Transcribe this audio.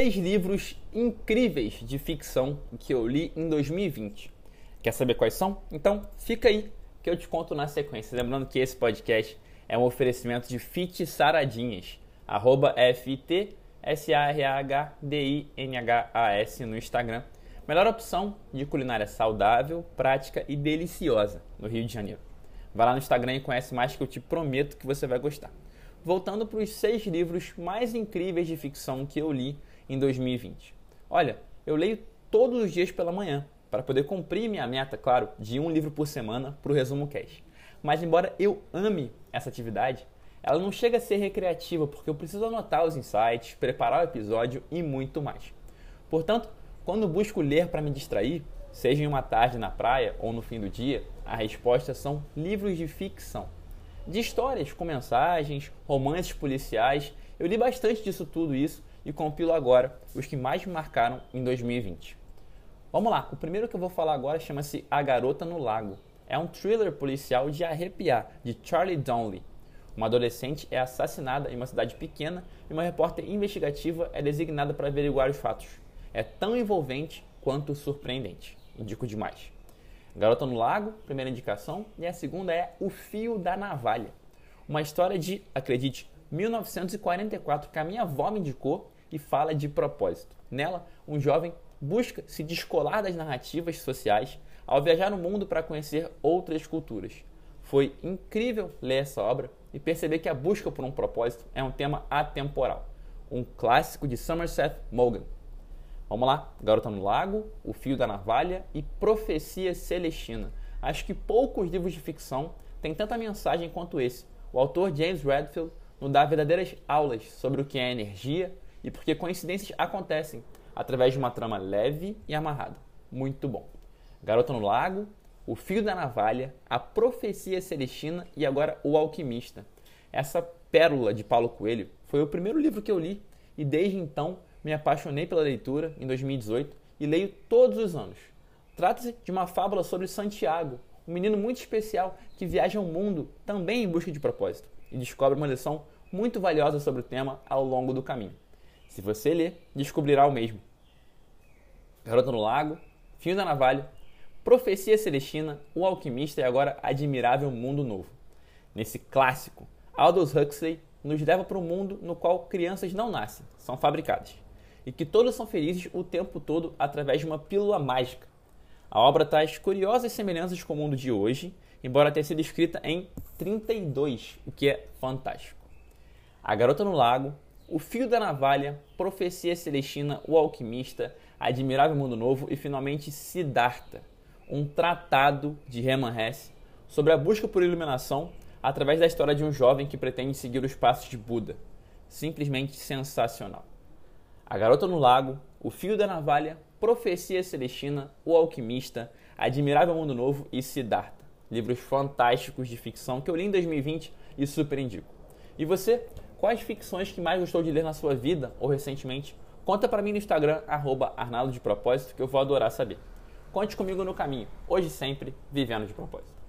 Três livros incríveis de ficção que eu li em 2020. Quer saber quais são? Então fica aí que eu te conto na sequência. Lembrando que esse podcast é um oferecimento de Fit Saradinhas, arroba F-I-T S-A-R-A-H-D-I-N-H-A-S no Instagram. Melhor opção de culinária saudável, prática e deliciosa no Rio de Janeiro. Vai lá no Instagram e conhece mais que eu te prometo que você vai gostar. Voltando para os seis livros mais incríveis de ficção que eu li em 2020. Olha, eu leio todos os dias pela manhã, para poder cumprir minha meta, claro, de um livro por semana para o Resumo Cash. Mas embora eu ame essa atividade, ela não chega a ser recreativa porque eu preciso anotar os insights, preparar o episódio e muito mais. Portanto, quando busco ler para me distrair, seja em uma tarde na praia ou no fim do dia, a resposta são livros de ficção. De histórias com mensagens, romances policiais, eu li bastante disso tudo isso e compilo agora os que mais me marcaram em 2020. Vamos lá, o primeiro que eu vou falar agora chama-se A Garota no Lago. É um thriller policial de arrepiar, de Charlie Donnelly. Uma adolescente é assassinada em uma cidade pequena e uma repórter investigativa é designada para averiguar os fatos. É tão envolvente quanto surpreendente. Indico demais. Garota no Lago, primeira indicação, e a segunda é O Fio da Navalha. Uma história de, acredite, 1944 que a minha avó me indicou e fala de propósito. Nela, um jovem busca se descolar das narrativas sociais ao viajar no mundo para conhecer outras culturas. Foi incrível ler essa obra e perceber que a busca por um propósito é um tema atemporal. Um clássico de Somerset Maugham. Vamos lá, Garota no Lago, O Fio da Navalha e Profecia Celestina. Acho que poucos livros de ficção têm tanta mensagem quanto esse. O autor James Redfield nos dá verdadeiras aulas sobre o que é energia e por que coincidências acontecem através de uma trama leve e amarrada. Muito bom. Garota no Lago, O Fio da Navalha, A Profecia Celestina e agora O Alquimista. Essa pérola de Paulo Coelho foi o primeiro livro que eu li e desde então me apaixonei pela leitura em 2018 e leio todos os anos. Trata-se de uma fábula sobre Santiago, um menino muito especial que viaja ao mundo também em busca de propósito e descobre uma lição muito valiosa sobre o tema ao longo do caminho. Se você ler, descobrirá o mesmo. Garota no Lago, Fio da Navalha, Profecia Celestina, O Alquimista e agora Admirável Mundo Novo. Nesse clássico, Aldous Huxley nos leva para um mundo no qual crianças não nascem, são fabricadas, e que todos são felizes o tempo todo através de uma pílula mágica. A obra traz curiosas semelhanças com o mundo de hoje, embora tenha sido escrita em 32, o que é fantástico. A Garota no Lago, O Fio da Navalha, Profecia Celestina, O Alquimista, Admirável Mundo Novo e finalmente Siddhartha, um tratado de Hermann Hesse sobre a busca por iluminação através da história de um jovem que pretende seguir os passos de Buda. Simplesmente sensacional. A Garota no Lago, O Fio da Navalha, Profecia Celestina, O Alquimista, Admirável Mundo Novo e Siddhartha. Livros fantásticos de ficção que eu li em 2020 e super indico. E você, quais ficções que mais gostou de ler na sua vida ou recentemente? Conta para mim no Instagram, arroba Arnaldo de Propósito, que eu vou adorar saber. Conte comigo no caminho, hoje sempre, vivendo de propósito.